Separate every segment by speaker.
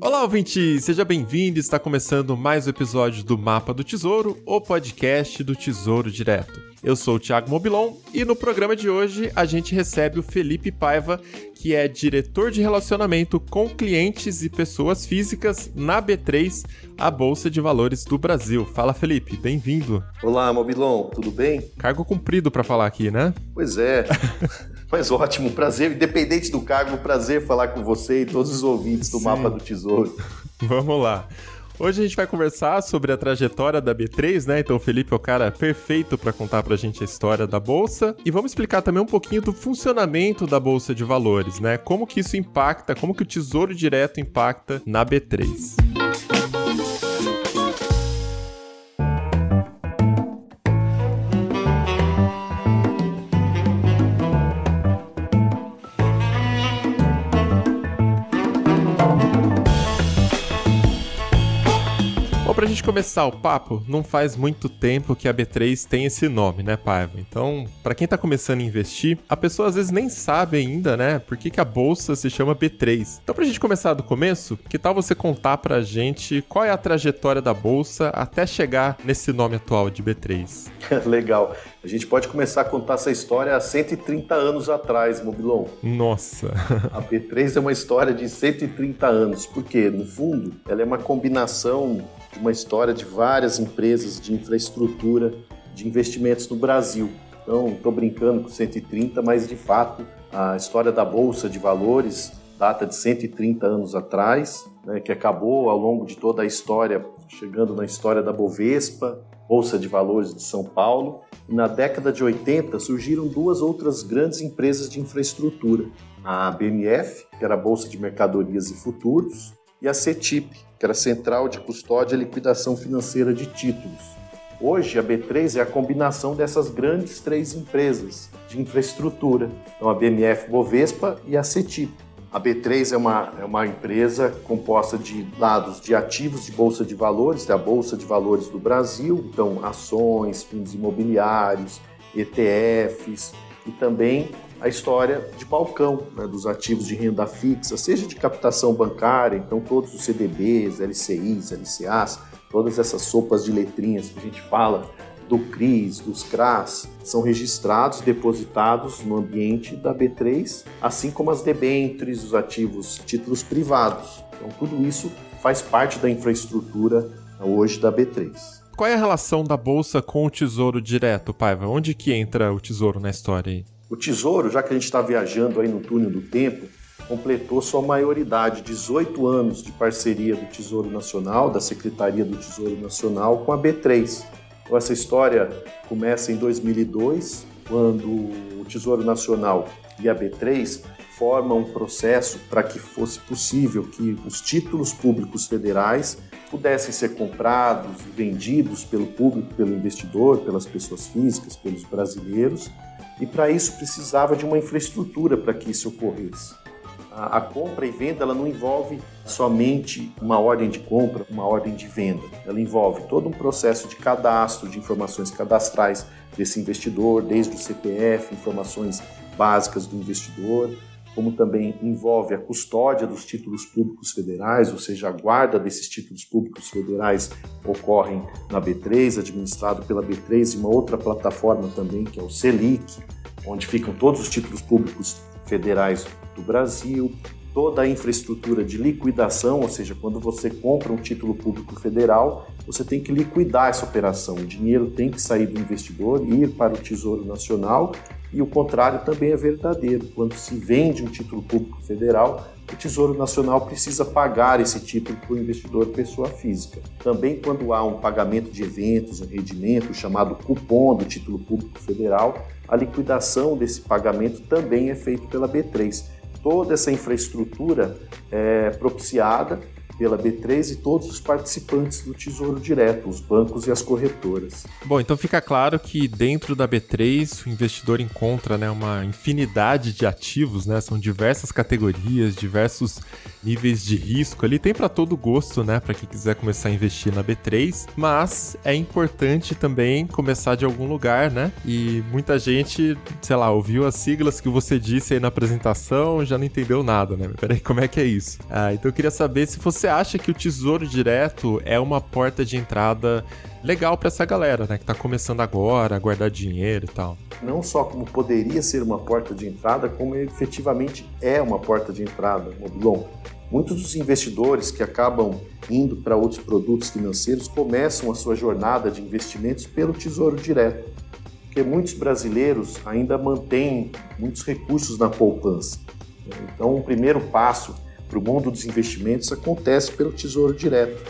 Speaker 1: Olá, ouvinte! Seja bem-vindo. Está começando mais um episódio do Mapa do Tesouro, o podcast do Tesouro Direto. Eu sou o Thiago Mobilon e no programa de hoje a gente recebe o Felipe Paiva, que é diretor de relacionamento com clientes e pessoas físicas na B3, a Bolsa de Valores do Brasil. Fala, Felipe, bem-vindo.
Speaker 2: Olá, Mobilon, tudo bem?
Speaker 1: Cargo cumprido para falar aqui, né?
Speaker 2: Pois é. Mas ótimo, prazer, independente do cargo, prazer falar com você e todos os ouvintes do Sim. Mapa do Tesouro.
Speaker 1: Vamos lá. Hoje a gente vai conversar sobre a trajetória da B3, né? Então o Felipe é o cara perfeito para contar pra gente a história da bolsa e vamos explicar também um pouquinho do funcionamento da bolsa de valores, né? Como que isso impacta, como que o Tesouro Direto impacta na B3. Gente começar o papo, não faz muito tempo que a B3 tem esse nome, né, Paiva? Então, para quem tá começando a investir, a pessoa às vezes nem sabe ainda, né, por que, que a bolsa se chama B3. Então, pra gente começar do começo, que tal você contar pra gente qual é a trajetória da bolsa até chegar nesse nome atual de B3?
Speaker 2: Legal. A gente pode começar a contar essa história há 130 anos atrás, Mobilon.
Speaker 1: Nossa!
Speaker 2: A B3 é uma história de 130 anos, porque, no fundo, ela é uma combinação de uma história de várias empresas de infraestrutura de investimentos no Brasil. Então, estou brincando com 130, mas de fato a história da Bolsa de Valores data de 130 anos atrás, né, que acabou ao longo de toda a história, chegando na história da Bovespa, Bolsa de Valores de São Paulo. E na década de 80 surgiram duas outras grandes empresas de infraestrutura: a BMF, que era a Bolsa de Mercadorias e Futuros, e a CETIP, que era Central de Custódia e Liquidação Financeira de Títulos. Hoje, a B3 é a combinação dessas grandes três empresas de infraestrutura, então a BMF Bovespa e a CETIP. A B3 é uma, é uma empresa composta de dados de ativos de bolsa de valores, da Bolsa de Valores do Brasil, então ações, fundos imobiliários, ETFs e também a história de balcão né, dos ativos de renda fixa, seja de captação bancária, então todos os CDBs, LCIs, LCAs, todas essas sopas de letrinhas que a gente fala do CRIs, dos CRAs, são registrados, depositados no ambiente da B3, assim como as debêntures, os ativos, títulos privados. Então tudo isso faz parte da infraestrutura hoje da B3.
Speaker 1: Qual é a relação da bolsa com o tesouro direto, Paiva? Onde que entra o tesouro na história aí?
Speaker 2: O Tesouro, já que a gente está viajando aí no túnel do tempo, completou sua maioridade, 18 anos de parceria do Tesouro Nacional, da Secretaria do Tesouro Nacional, com a B3. Então, essa história começa em 2002, quando o Tesouro Nacional e a B3 formam um processo para que fosse possível que os títulos públicos federais pudessem ser comprados e vendidos pelo público, pelo investidor, pelas pessoas físicas, pelos brasileiros, e para isso precisava de uma infraestrutura para que isso ocorresse. A, a, compra e venda ela não envolve somente uma ordem de compra, uma ordem de venda. Ela envolve todo um processo de cadastro de informações cadastrais desse investidor, desde o CPF, informações básicas do investidor, como também envolve a custódia dos títulos públicos federais, ou seja, a guarda desses títulos públicos federais ocorrem na B3, administrado pela B3 e uma outra plataforma também, que é o Selic, onde ficam todos os títulos públicos federais do Brasil, toda a infraestrutura de liquidação, ou seja, quando você compra um título público federal, você tem que liquidar essa operação. O dinheiro tem que sair do investidor, ir para o Tesouro Nacional e o contrário também é verdadeiro. Quando se vende um título público federal, o Tesouro Nacional precisa pagar esse título para o investidor pessoa física. Também quando há um pagamento de eventos, um rendimento chamado cupom do título público federal, a liquidação desse pagamento também é feito pela B3. Toda essa infraestrutura é propiciada pela B3 e todos os participantes do Tesouro Direto, os bancos e as corretoras.
Speaker 1: Bom, então fica claro que dentro da B3 o investidor encontra né, uma infinidade de ativos, né? São diversas categorias, diversos níveis de risco ali. Tem para todo gosto, né? Para quem quiser começar a investir na B3, mas é importante também começar de algum lugar, né? E muita gente, sei lá, ouviu as siglas que você disse aí na apresentação, já não entendeu nada, né? Peraí, como é que é isso? Ah, então eu queria saber se você acha que o Tesouro Direto é uma porta de entrada legal para essa galera, né, que está começando agora a guardar dinheiro e tal.
Speaker 2: Não só como poderia ser uma porta de entrada, como efetivamente é uma porta de entrada, Mobilon. Muitos dos investidores que acabam indo para outros produtos financeiros começam a sua jornada de investimentos pelo Tesouro Direto, porque muitos brasileiros ainda mantêm muitos recursos na poupança. Então, o primeiro passo para o mundo dos investimentos acontece pelo Tesouro Direto,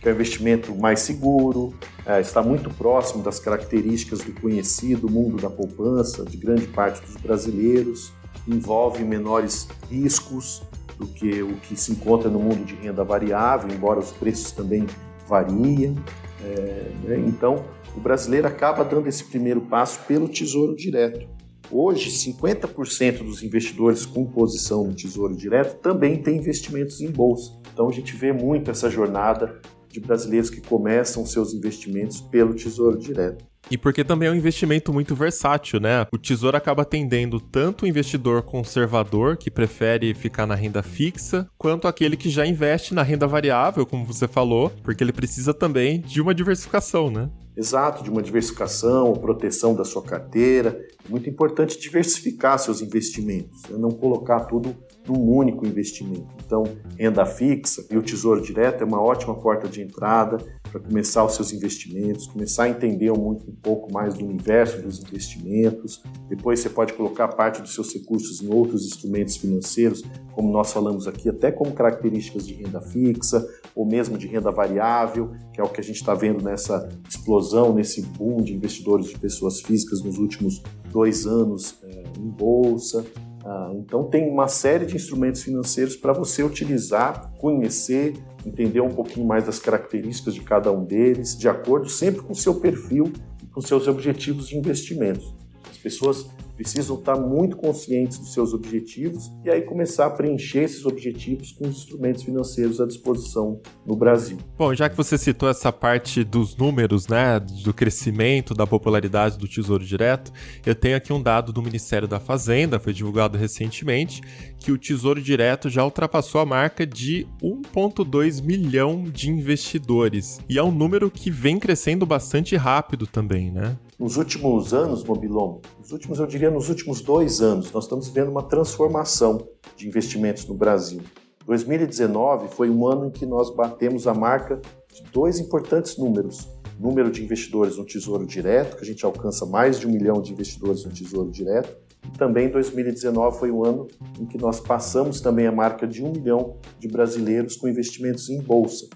Speaker 2: que é um investimento mais seguro, é, está muito próximo das características do conhecido mundo da poupança de grande parte dos brasileiros, envolve menores riscos do que o que se encontra no mundo de renda variável, embora os preços também variem. É, né? Então, o brasileiro acaba dando esse primeiro passo pelo Tesouro Direto. Hoje, 50% dos investidores com posição no Tesouro Direto também têm investimentos em bolsa. Então, a gente vê muito essa jornada de brasileiros que começam seus investimentos pelo Tesouro Direto.
Speaker 1: E porque também é um investimento muito versátil, né? O Tesouro acaba atendendo tanto o investidor conservador, que prefere ficar na renda fixa, quanto aquele que já investe na renda variável, como você falou, porque ele precisa também de uma diversificação, né?
Speaker 2: Exato, de uma diversificação, proteção da sua carteira. É muito importante diversificar seus investimentos, né? não colocar tudo num único investimento. Então, renda fixa e o Tesouro Direto é uma ótima porta de entrada para começar os seus investimentos, começar a entender muito, um pouco mais do universo dos investimentos. Depois você pode colocar parte dos seus recursos em outros instrumentos financeiros, como nós falamos aqui, até como características de renda fixa ou mesmo de renda variável, que é o que a gente está vendo nessa explosão, nesse boom de investidores de pessoas físicas nos últimos dois anos é, em bolsa. Ah, então tem uma série de instrumentos financeiros para você utilizar, conhecer, entender um pouquinho mais das características de cada um deles, de acordo sempre com o seu perfil e com seus objetivos de investimentos. As pessoas precisam estar muito conscientes dos seus objetivos e aí começar a preencher esses objetivos com os instrumentos financeiros à disposição no Brasil.
Speaker 1: Bom, já que você citou essa parte dos números, né, do crescimento, da popularidade do Tesouro Direto, eu tenho aqui um dado do Ministério da Fazenda, foi divulgado recentemente, que o Tesouro Direto já ultrapassou a marca de 1,2 milhão de investidores. E é um número que vem crescendo bastante rápido também, né?
Speaker 2: Nos últimos anos, Mobilon, nos últimos, eu diria nos últimos dois anos, nós estamos vendo uma transformação de investimentos no Brasil. 2019 foi um ano em que nós batemos a marca de dois importantes números. Número de investidores no Tesouro Direto, que a gente alcança mais de um milhão de investidores no Tesouro Direto. E também 2019 foi o ano em que nós passamos também a marca de um milhão de brasileiros com investimentos em bolsa.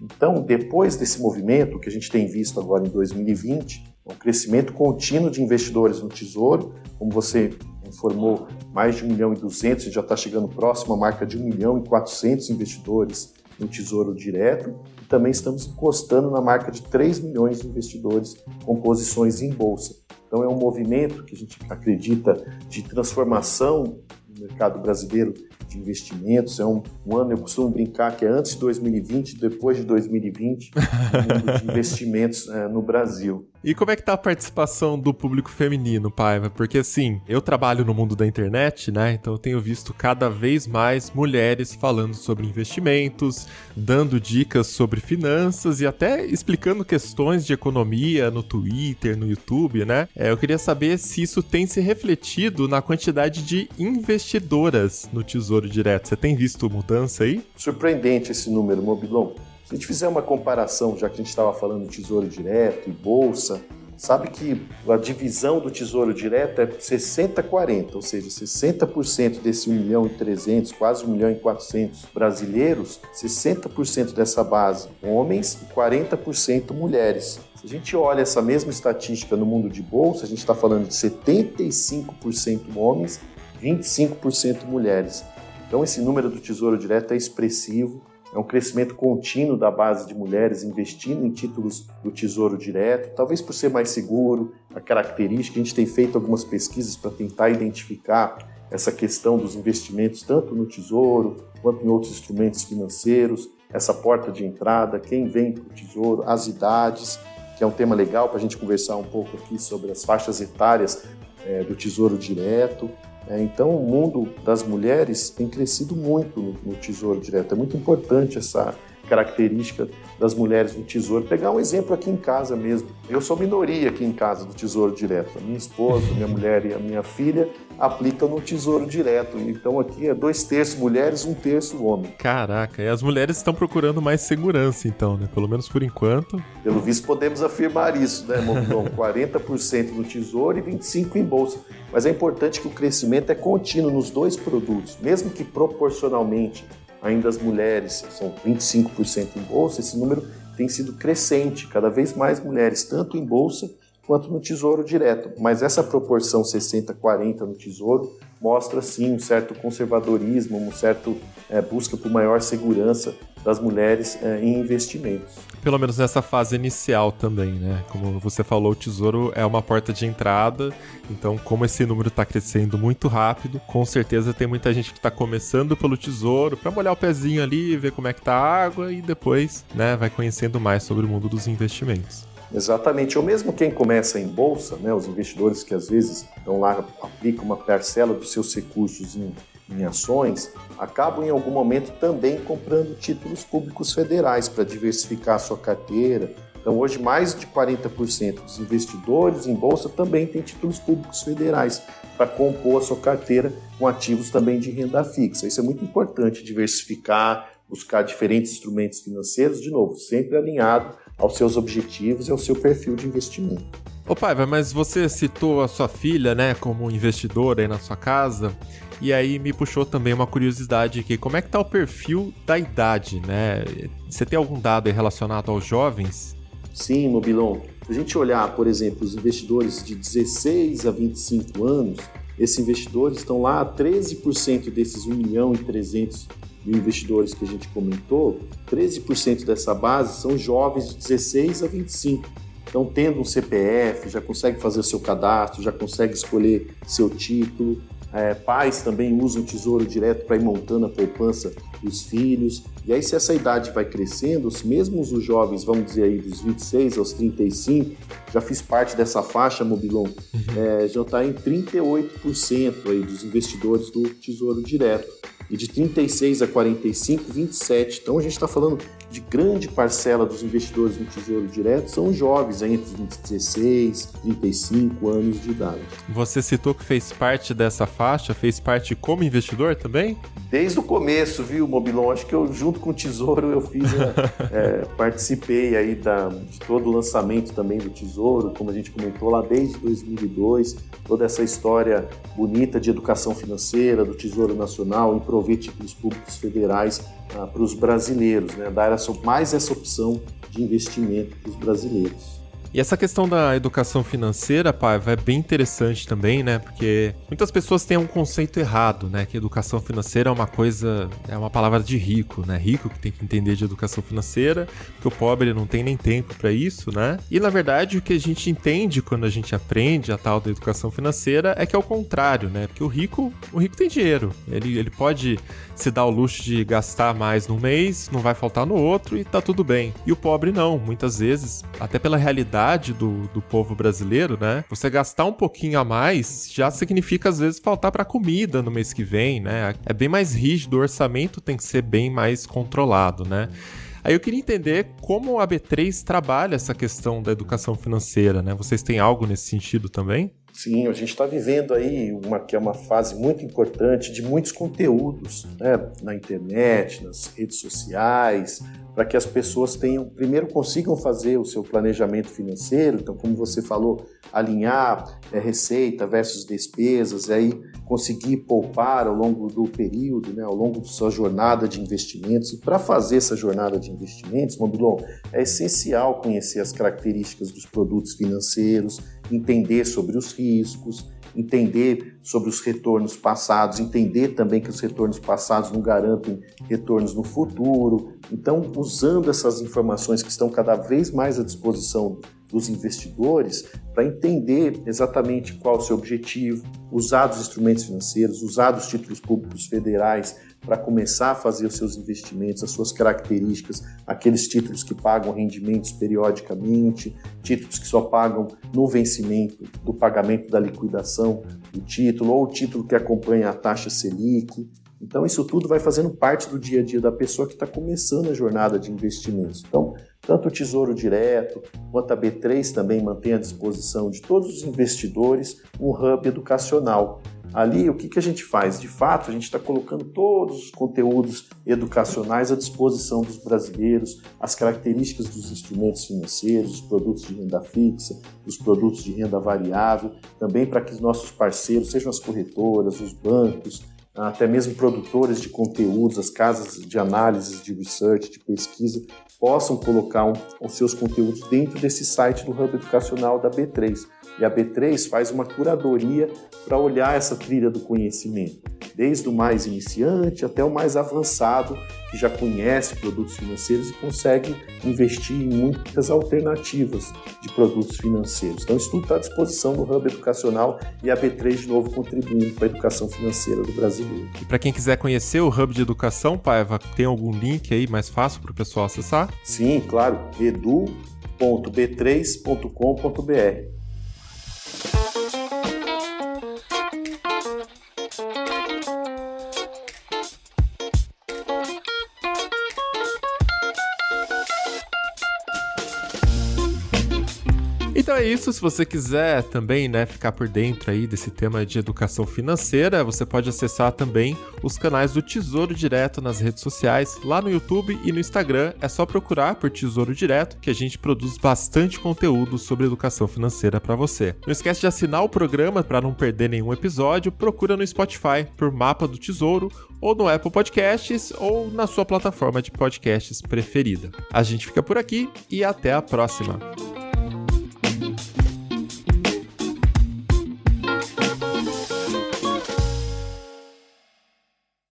Speaker 2: Então, depois desse movimento que a gente tem visto agora em 2020, um crescimento contínuo de investidores no Tesouro, como você informou, mais de 1 milhão e 200, a gente já está chegando próximo à marca de 1 milhão e 400 investidores no Tesouro Direto, e também estamos encostando na marca de 3 milhões de investidores com posições em bolsa. Então é um movimento que a gente acredita de transformação no mercado brasileiro de investimentos. É um, um, ano, eu costumo brincar que é antes de 2020, depois de 2020, o mundo de investimentos é, no Brasil.
Speaker 1: E como é que tá a participação do público feminino, Paiva? Porque assim, eu trabalho no mundo da internet, né? Então eu tenho visto cada vez mais mulheres falando sobre investimentos, dando dicas sobre finanças e até explicando questões de economia no Twitter, no YouTube, né? É, eu queria saber se isso tem se refletido na quantidade de investidoras no Tesouro Direto. Você tem visto mudança aí?
Speaker 2: Surpreendente esse número, Mobilon. Se a gente fizer uma comparação, já que a gente estava falando de tesouro direto e bolsa, sabe que a divisão do tesouro direto é 60-40, ou seja, 60% desse 1 milhão e 300, quase 1 milhão e 400 brasileiros, 60% dessa base homens e 40% mulheres. Se a gente olha essa mesma estatística no mundo de bolsa, a gente está falando de 75% homens, 25% mulheres. Então esse número do tesouro direto é expressivo é um crescimento contínuo da base de mulheres investindo em títulos do Tesouro Direto, talvez por ser mais seguro, a característica. A gente tem feito algumas pesquisas para tentar identificar essa questão dos investimentos, tanto no Tesouro quanto em outros instrumentos financeiros, essa porta de entrada, quem vem para o Tesouro, as idades, que é um tema legal para a gente conversar um pouco aqui sobre as faixas etárias é, do Tesouro Direto. É, então, o mundo das mulheres tem crescido muito no, no Tesouro Direto. É muito importante essa característica das mulheres no Tesouro. Pegar um exemplo aqui em casa mesmo. Eu sou minoria aqui em casa do Tesouro Direto. A minha esposa, minha mulher e a minha filha aplicam no Tesouro Direto. Então aqui é dois terços mulheres, um terço homem.
Speaker 1: Caraca, e as mulheres estão procurando mais segurança então, né? Pelo menos por enquanto.
Speaker 2: Pelo visto podemos afirmar isso, né, Mobilon? 40% no Tesouro e 25% em bolsa. Mas é importante que o crescimento é contínuo nos dois produtos, mesmo que proporcionalmente ainda as mulheres são 25% em bolsa, esse número tem sido crescente, cada vez mais mulheres, tanto em bolsa quanto no Tesouro Direto. Mas essa proporção 60-40 no Tesouro mostra sim um certo conservadorismo, um certo é, busca por maior segurança das mulheres é, em investimentos.
Speaker 1: Pelo menos nessa fase inicial também, né? Como você falou, o tesouro é uma porta de entrada, então como esse número está crescendo muito rápido, com certeza tem muita gente que está começando pelo tesouro para molhar o pezinho ali, ver como é que tá a água e depois, né, vai conhecendo mais sobre o mundo dos investimentos.
Speaker 2: Exatamente. Ou mesmo quem começa em bolsa, né, os investidores que às vezes estão lá, aplicam uma parcela dos seus recursos em, em ações, acabam em algum momento também comprando títulos públicos federais para diversificar a sua carteira. Então, hoje, mais de 40% dos investidores em bolsa também têm títulos públicos federais para compor a sua carteira com ativos também de renda fixa. Isso é muito importante, diversificar, buscar diferentes instrumentos financeiros, de novo, sempre alinhado aos seus objetivos e ao seu perfil de investimento.
Speaker 1: Ô Paiva, mas você citou a sua filha, né, como investidora aí na sua casa, e aí me puxou também uma curiosidade aqui, como é que tá o perfil da idade, né? Você tem algum dado relacionado aos jovens?
Speaker 2: Sim, Mobilon. Se a gente olhar, por exemplo, os investidores de 16 a 25 anos, esses investidores estão lá, 13% desses 1 milhão e 300 mil investidores que a gente comentou, 13% dessa base são jovens de 16 a 25. Então, tendo um CPF, já consegue fazer o seu cadastro, já consegue escolher seu título. É, pais também usam o tesouro direto para ir montando a poupança dos filhos. E aí, se essa idade vai crescendo, mesmo os jovens, vamos dizer aí, dos 26 aos 35, já fiz parte dessa faixa, Mobilon, uhum. é, já está em 38% aí dos investidores do tesouro direto e de 36 a 45, 27. Então a gente está falando de grande parcela dos investidores no Tesouro Direto são jovens, entre 16 e 35 anos de idade.
Speaker 1: Você citou que fez parte dessa faixa, fez parte como investidor também?
Speaker 2: Desde o começo, viu, Mobilon? Acho que eu, junto com o Tesouro, eu fiz, né, é, participei aí da, de todo o lançamento também do Tesouro, como a gente comentou lá desde 2002, toda essa história bonita de educação financeira, do Tesouro Nacional, em títulos públicos federais ah, para os brasileiros, né? dar essa, mais essa opção de investimento para os brasileiros.
Speaker 1: E essa questão da educação financeira, Paiva, é bem interessante também, né? Porque muitas pessoas têm um conceito errado, né? Que educação financeira é uma coisa, é uma palavra de rico, né? Rico que tem que entender de educação financeira, porque o pobre não tem nem tempo para isso, né? E na verdade o que a gente entende quando a gente aprende a tal da educação financeira é que é o contrário, né? Porque o rico, o rico tem dinheiro, ele, ele pode se dar o luxo de gastar mais num mês, não vai faltar no outro e tá tudo bem. E o pobre não, muitas vezes, até pela realidade realidade do, do povo brasileiro, né? Você gastar um pouquinho a mais já significa às vezes faltar para comida no mês que vem, né? É bem mais rígido, o orçamento tem que ser bem mais controlado, né? Aí eu queria entender como a B3 trabalha essa questão da educação financeira, né? Vocês têm algo nesse sentido também?
Speaker 2: Sim, a gente está vivendo aí uma que é uma fase muito importante de muitos conteúdos né? na internet, nas redes sociais, para que as pessoas tenham, primeiro consigam fazer o seu planejamento financeiro, então como você falou, alinhar é, receita versus despesas, e aí conseguir poupar ao longo do período, né, ao longo da sua jornada de investimentos. E para fazer essa jornada de investimentos, Mobilon, é essencial conhecer as características dos produtos financeiros, entender sobre os riscos, entender sobre os retornos passados, entender também que os retornos passados não garantem retornos no futuro, Então, usando essas informações que estão cada vez mais à disposição dos investidores para entender exatamente qual o seu objetivo, usar os instrumentos financeiros, usar os títulos públicos federais para começar a fazer os seus investimentos, as suas características, aqueles títulos que pagam rendimentos periodicamente, títulos que só pagam no vencimento do pagamento da liquidação do título, ou o título que acompanha a taxa Selic. Então, isso tudo vai fazendo parte do dia a dia da pessoa que está começando a jornada de investimentos. Então, tanto o Tesouro Direto quanto a B3 também mantém à disposição de todos os investidores um hub educacional. Ali, o que, que a gente faz? De fato, a gente está colocando todos os conteúdos educacionais à disposição dos brasileiros, as características dos instrumentos financeiros, os produtos de renda fixa, os produtos de renda variável, também para que os nossos parceiros, sejam as corretoras, os bancos, até mesmo produtores de conteúdos, as casas de análise, de research, de pesquisa, possam colocar um, os seus conteúdos dentro desse site do Hub Educacional da B3. E a B3 faz uma curadoria para olhar essa trilha do conhecimento, desde o mais iniciante até o mais avançado, que já conhece produtos financeiros e consegue investir em muitas alternativas de produtos financeiros. Então, isso tudo está à disposição no Hub Educacional e a B3, de novo, contribuindo para a educação financeira do brasileiro.
Speaker 1: E para quem quiser conhecer o Hub de Educação, Paiva, tem algum link aí mais fácil para o pessoal acessar?
Speaker 2: Sim, claro, edu.b3.com.br.
Speaker 1: é isso, se você quiser também, né, ficar por dentro aí desse tema de educação financeira, você pode acessar também os canais do Tesouro Direto nas redes sociais, lá no YouTube e no Instagram, é só procurar por Tesouro Direto que a gente produz bastante conteúdo sobre educação financeira para você. Não esquece de assinar o programa para não perder nenhum episódio, procura no Spotify por Mapa do Tesouro ou no Apple Podcasts ou na sua plataforma de podcasts preferida. A gente fica por aqui e até a próxima.